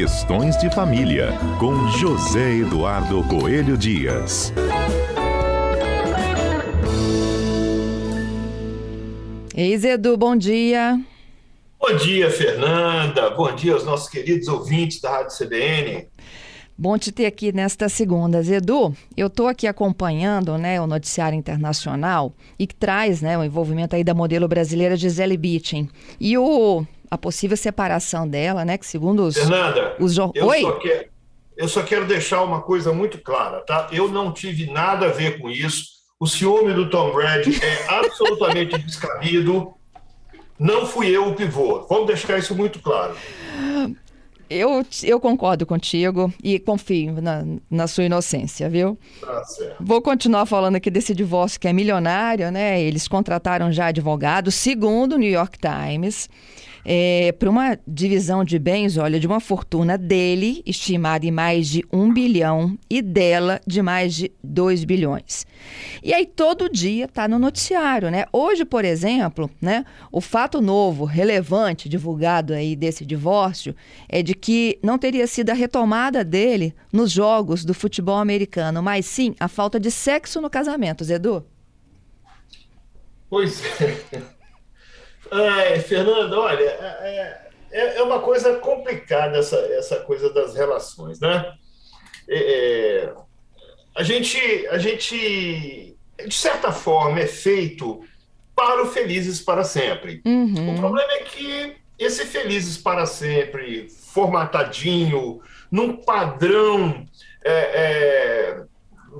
Questões de Família, com José Eduardo Coelho Dias. Ei, Zedu, bom dia. Bom dia, Fernanda. Bom dia aos nossos queridos ouvintes da Rádio CBN. Bom te ter aqui nesta segunda. Edu, eu estou aqui acompanhando né, o noticiário internacional e que traz né, o envolvimento aí da modelo brasileira Gisele Bündchen. E o, a possível separação dela, né? Que segundo os. Fernanda, os eu, Oi? Só quero, eu só quero deixar uma coisa muito clara, tá? Eu não tive nada a ver com isso. O ciúme do Tom Brady é absolutamente descabido. Não fui eu o pivô. Vamos deixar isso muito claro. Eu, eu concordo contigo e confio na, na sua inocência, viu? Tá certo. Vou continuar falando aqui desse divórcio que é milionário, né? Eles contrataram já advogados, segundo o New York Times é, para uma divisão de bens, olha, de uma fortuna dele, estimada em mais de um bilhão, e dela de mais de dois bilhões. E aí todo dia está no noticiário, né? Hoje, por exemplo, né, o fato novo, relevante, divulgado aí desse divórcio, é de que não teria sido a retomada dele nos jogos do futebol americano, mas sim a falta de sexo no casamento, Edu. Pois é. É, Fernanda, olha, é, é, é, uma coisa complicada essa, essa coisa das relações, né? É, é, a, gente, a gente, de certa forma, é feito para o Felizes para Sempre. Uhum. O problema é que esse Felizes para Sempre, formatadinho, num padrão é, é,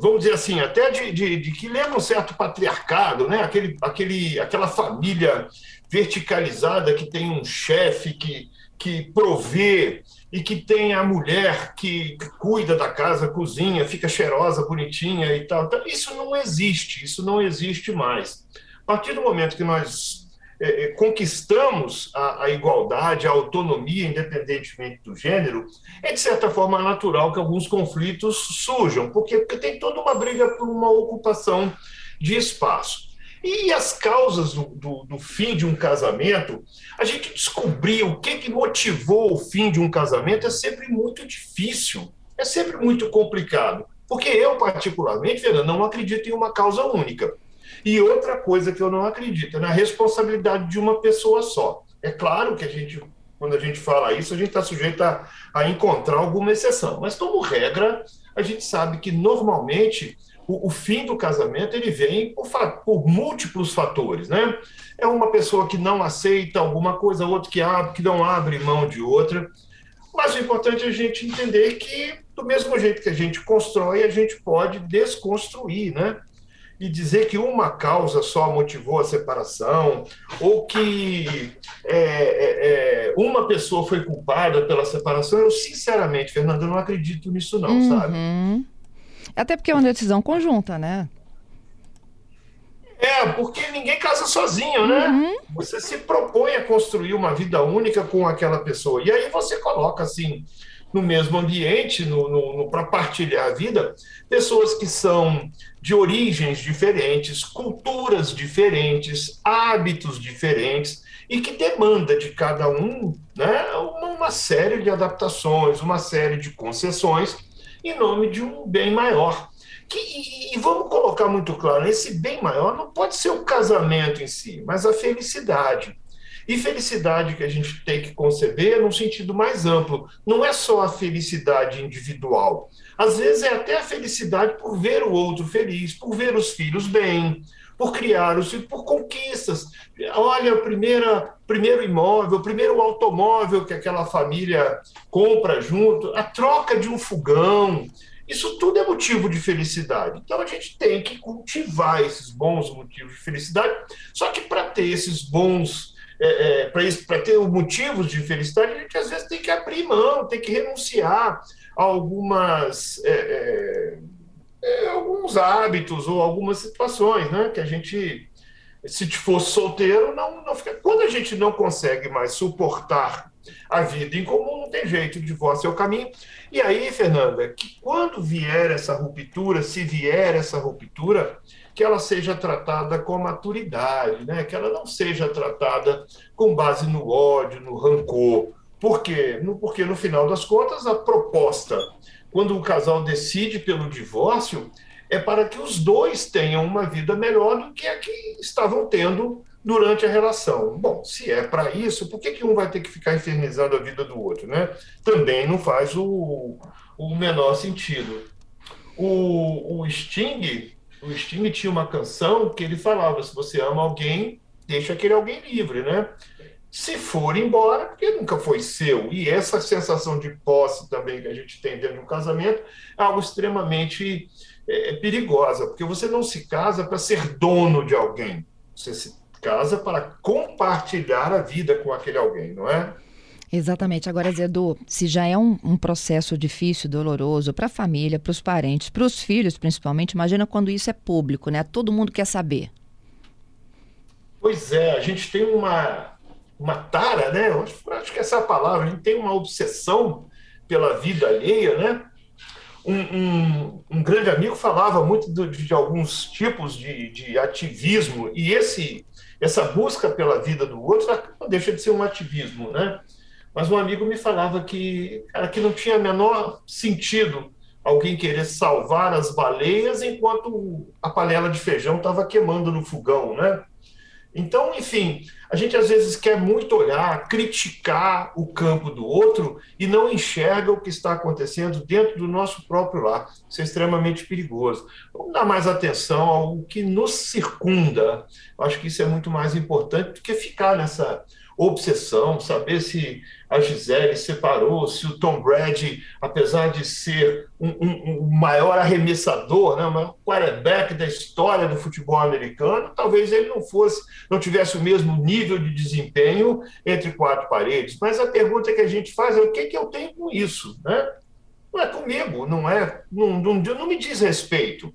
vamos dizer assim, até de, de, de, que lembra um certo patriarcado, né? aquele, aquele, aquela família verticalizada que tem um chefe que, que provê e que tem a mulher que, cuida da casa, cozinha, fica cheirosa, bonitinha e tal. Então, isso não existe, isso não existe mais. A partir do momento que nós é, é, conquistamos a, a, igualdade, a autonomia, independentemente do gênero, é de certa forma natural que alguns conflitos surjam, porque, porque tem toda uma briga por uma ocupação de espaço. E as causas do, do, do, fim de um casamento, a gente descobrir o que, que motivou o fim de um casamento é sempre muito difícil, é sempre muito complicado. Porque eu, particularmente, Fernando, não acredito em uma causa única. E outra coisa que eu não acredito é na responsabilidade de uma pessoa só. É claro que a gente, quando a gente fala isso, a gente está sujeito a, a encontrar alguma exceção. Mas, como regra, a gente sabe que normalmente o, o, fim do casamento ele vem por, por, múltiplos fatores, né? É uma pessoa que não aceita alguma coisa, outro que abre, que não abre mão de outra. Mas o importante é a gente entender que do mesmo jeito que a gente constrói, a gente pode desconstruir, né? e dizer que uma causa só motivou a separação, ou que é, é, é, uma pessoa foi culpada pela separação, eu sinceramente, Fernanda, não acredito nisso não, uhum. sabe? Até porque é uma decisão conjunta, né? É, porque ninguém casa sozinho, né? Uhum. Você se propõe a construir uma vida única com aquela pessoa. E aí você coloca assim no mesmo ambiente, no, no, no para partilhar a vida, pessoas que são de origens diferentes, culturas diferentes, hábitos diferentes, e que demanda de cada um né, uma, uma série de adaptações, uma série de concessões, em nome de um bem maior. Que, e, e vamos colocar muito claro: esse bem maior não pode ser o casamento em si, mas a felicidade. E felicidade que a gente tem que conceber num sentido mais amplo. Não é só a felicidade individual. Às vezes é até a felicidade por ver o outro feliz, por ver os filhos bem, por criar os filhos, por conquistas. Olha, o primeiro imóvel, o primeiro automóvel que aquela família compra junto, a troca de um fogão. Isso tudo é motivo de felicidade. Então a gente tem que cultivar esses bons motivos de felicidade. Só que para ter esses bons é, é, para ter motivos de felicidade, a gente às vezes tem que abrir mão, tem que renunciar algumas, é, é, é, alguns hábitos ou algumas situações, né? Que a gente, se fosse solteiro, não, não fica. Quando a gente não consegue mais suportar a vida em comum, não tem jeito, o divórcio é o caminho. E aí, Fernanda, que quando vier essa ruptura, se vier essa ruptura, que ela seja tratada com maturidade, né? que ela não seja tratada com base no ódio, no rancor. Por quê? Porque, no final das contas, a proposta, quando o casal decide pelo divórcio, é para que os dois tenham uma vida melhor do que a que estavam tendo durante a relação. Bom, se é para isso, por que, que um vai ter que ficar infernizando a vida do outro? Né? Também não faz o, o menor sentido. O, o Sting, o Sting tinha uma canção que ele falava: se você ama alguém, deixa aquele alguém livre, né? Se for embora, porque nunca foi seu. E essa sensação de posse também que a gente tem dentro de um casamento é algo extremamente é, perigosa, porque você não se casa para ser dono de alguém. Você se casa para compartilhar a vida com aquele alguém, não é? Exatamente. Agora, Zedu, se já é um, um processo difícil, doloroso para a família, para os parentes, para os filhos principalmente, imagina quando isso é público, né? Todo mundo quer saber. Pois é, a gente tem uma, uma tara, né? Acho, acho que essa é a palavra, a gente tem uma obsessão pela vida alheia, né? Um, um, um, grande amigo falava muito de, de alguns tipos de, de, ativismo, e esse, essa busca pela vida do outro não deixa de ser um ativismo, né? Mas um amigo me falava que, cara, que não tinha menor sentido alguém querer salvar as baleias enquanto a panela de feijão estava queimando no fogão, né? Então, enfim, a gente às vezes quer muito olhar, criticar o campo do outro e não enxerga o que está acontecendo dentro do nosso próprio lar. Isso é extremamente perigoso. Vamos dar mais atenção ao que nos circunda. Eu acho que isso é muito mais importante do que ficar nessa obsessão, saber se a Gisele separou, se o Tom Brady, apesar de ser o um, um, um maior arremessador, né, o maior quarterback da história do futebol americano, talvez ele não fosse, não tivesse o mesmo nível de desempenho entre quatro paredes. Mas a pergunta que a gente faz é o que, que eu tenho com isso, né? Não é comigo, não é, não, não, não me diz respeito.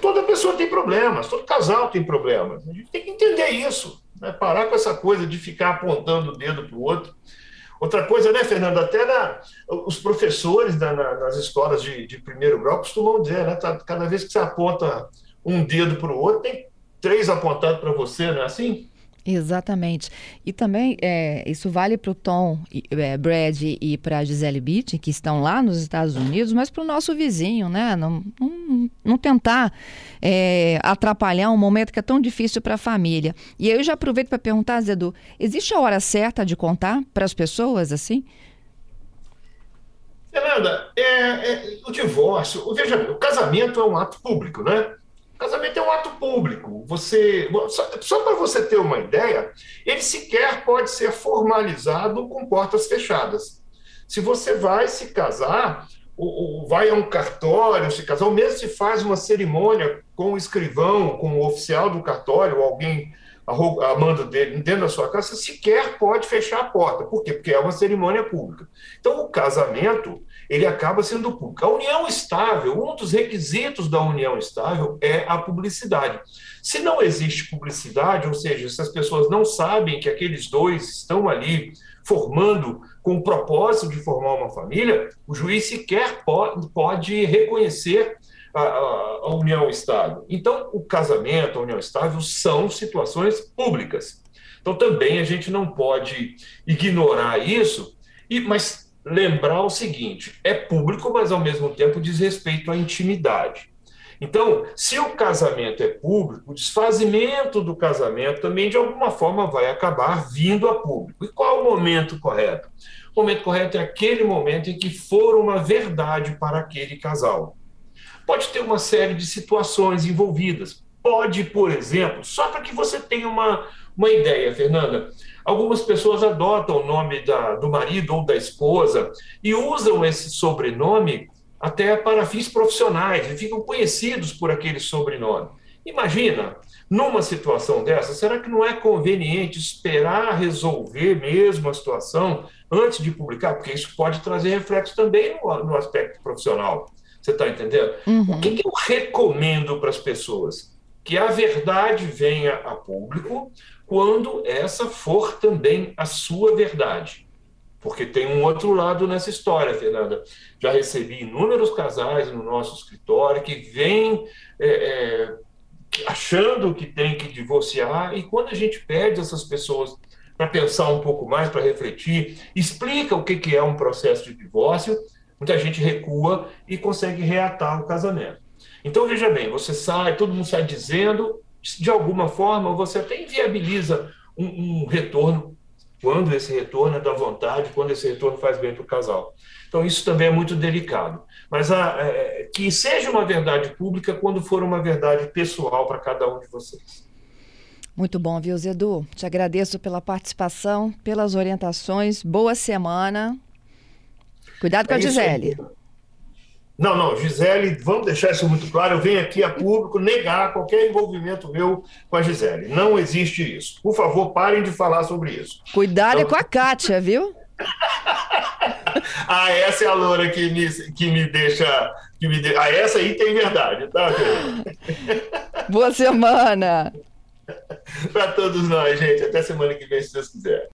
Toda pessoa tem problemas, todo casal tem problemas. A gente tem que entender isso. Né? Parar com essa coisa de ficar apontando o dedo para o outro. Outra coisa, né, Fernando? Até na, os professores na, nas escolas de, de, primeiro grau costumam dizer, né? Tá, cada vez que você aponta um dedo para o outro, tem três apontados para você, não é assim? Exatamente. E também é, isso vale para o Tom é, Brad e para a Gisele Beach, que estão lá nos Estados Unidos, mas para o nosso vizinho, né? Não, não, não tentar é, atrapalhar um momento que é tão difícil para a família. E aí eu já aproveito para perguntar, Zedu, existe a hora certa de contar para as pessoas assim? Fernanda, é, é, o divórcio, veja, o casamento é um ato público, né? Casamento é um ato público. Você, só, só para você ter uma ideia, ele sequer pode ser formalizado com portas fechadas. Se você vai se casar, ou, ou vai a um cartório se casar, ou mesmo se faz uma cerimônia com o escrivão, com o oficial do cartório, ou alguém a mando dele dentro da sua casa, sequer pode fechar a porta. Por quê? Porque é uma cerimônia pública. Então, o casamento ele acaba sendo público. A união estável, um dos requisitos da união estável é a publicidade. Se não existe publicidade, ou seja, se as pessoas não sabem que aqueles dois estão ali formando com o propósito de formar uma família, o juiz sequer pode reconhecer a, a, união estável. Então, o casamento, a união estável são situações públicas. Então, também a gente não pode ignorar isso, e, mas lembrar o seguinte: é público, mas ao mesmo tempo diz respeito à intimidade. Então, se o casamento é público, o desfazimento do casamento também, de alguma forma, vai acabar vindo a público. E qual o momento correto? O momento correto é aquele momento em que for uma verdade para aquele casal. Pode ter uma série de situações envolvidas. Pode, por exemplo, só para que você tenha uma, uma ideia, Fernanda, Algumas pessoas adotam o nome da, do marido ou da esposa e usam esse sobrenome até para fins profissionais e ficam conhecidos por aquele sobrenome. Imagina, numa situação dessa, será que não é conveniente esperar resolver mesmo a situação antes de publicar? Porque isso pode trazer reflexo também no, no aspecto profissional. Você está entendendo? Uhum. O que, que eu recomendo para as pessoas? Que a verdade venha a público, quando essa for também a sua verdade. Porque tem um outro lado nessa história, Fernanda. Já recebi inúmeros casais no nosso escritório que vêm é, é, achando que tem que divorciar, e quando a gente pede essas pessoas para pensar um pouco mais, para refletir, explica o que, que é um processo de divórcio, muita gente recua e consegue reatar o casamento. Então, veja bem, você sai, todo mundo sai dizendo, de alguma forma, você até inviabiliza um, um retorno, quando esse retorno é da vontade, quando esse retorno faz bem para o casal. Então, isso também é muito delicado. Mas a, é, que seja uma verdade pública quando for uma verdade pessoal para cada um de vocês. Muito bom, viu, Zedu? Te agradeço pela participação, pelas orientações. Boa semana. Cuidado com é a Gisele. Não, não, Gisele, vamos deixar isso muito claro. Eu venho aqui a público negar qualquer envolvimento meu com a Gisele. Não existe isso. Por favor, parem de falar sobre isso. Cuidado então... com a Kátia, viu? ah, essa é a loura que me, que me deixa. Que me de... Ah, essa aí tem verdade, tá? Boa semana! para todos nós, gente. Até semana que vem, se Deus quiser.